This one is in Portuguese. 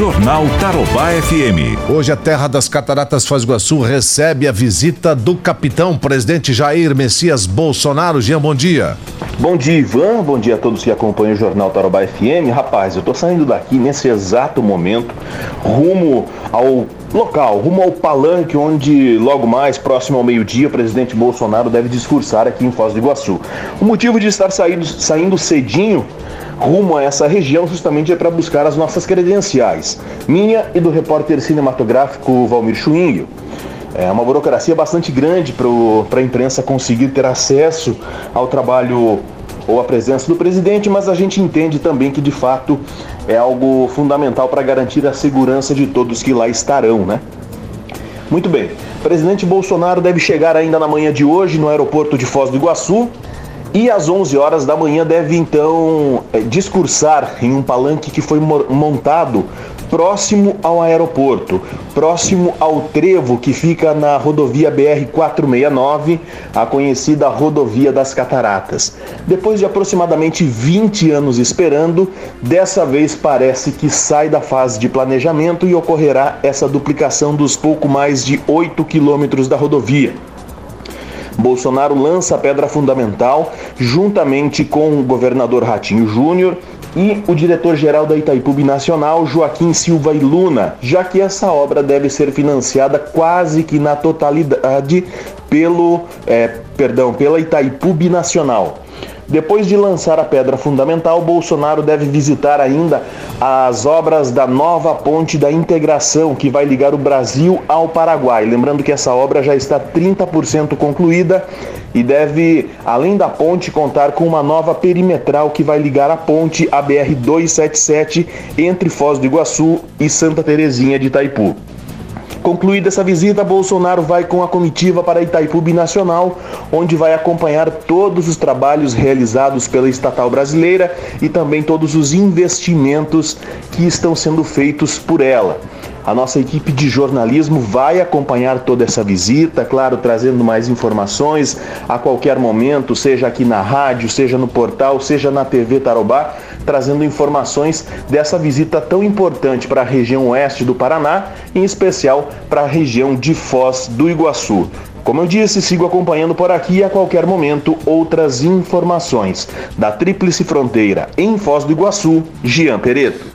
Jornal Tarobá FM. Hoje a terra das Cataratas Foz do Iguaçu recebe a visita do capitão presidente Jair Messias Bolsonaro. Jean, bom dia. Bom dia, Ivan. Bom dia a todos que acompanham o Jornal Tarobá FM. Rapaz, eu tô saindo daqui nesse exato momento, rumo ao local, rumo ao palanque onde logo mais, próximo ao meio-dia, o presidente Bolsonaro deve discursar aqui em Foz do Iguaçu. O motivo de estar saindo, saindo cedinho rumo a essa região justamente é para buscar as nossas credenciais, minha e do repórter cinematográfico Valmir Schwing. É uma burocracia bastante grande para a imprensa conseguir ter acesso ao trabalho ou à presença do presidente, mas a gente entende também que de fato é algo fundamental para garantir a segurança de todos que lá estarão, né? Muito bem. O presidente Bolsonaro deve chegar ainda na manhã de hoje no aeroporto de Foz do Iguaçu e às 11 horas da manhã deve então é, discursar em um palanque que foi montado próximo ao aeroporto, próximo ao trevo que fica na rodovia BR-469, a conhecida rodovia das Cataratas. Depois de aproximadamente 20 anos esperando, dessa vez parece que sai da fase de planejamento e ocorrerá essa duplicação dos pouco mais de 8 quilômetros da rodovia. Bolsonaro lança a pedra fundamental juntamente com o governador Ratinho Júnior e o diretor-geral da Itaipu Nacional, Joaquim Silva e Luna, já que essa obra deve ser financiada quase que na totalidade pelo, é, perdão, pela Itaipu Nacional. Depois de lançar a pedra fundamental, Bolsonaro deve visitar ainda as obras da nova ponte da integração que vai ligar o Brasil ao Paraguai. Lembrando que essa obra já está 30% concluída e deve, além da ponte, contar com uma nova perimetral que vai ligar a ponte ABR 277 entre Foz do Iguaçu e Santa Terezinha de Itaipu. Concluída essa visita, Bolsonaro vai com a comitiva para Itaipu Nacional, onde vai acompanhar todos os trabalhos realizados pela estatal brasileira e também todos os investimentos que estão sendo feitos por ela. A nossa equipe de jornalismo vai acompanhar toda essa visita, claro, trazendo mais informações a qualquer momento, seja aqui na rádio, seja no portal, seja na TV Tarobá, trazendo informações dessa visita tão importante para a região oeste do Paraná, em especial para a região de Foz do Iguaçu. Como eu disse, sigo acompanhando por aqui e a qualquer momento outras informações. Da Tríplice Fronteira, em Foz do Iguaçu, Gian Pereto.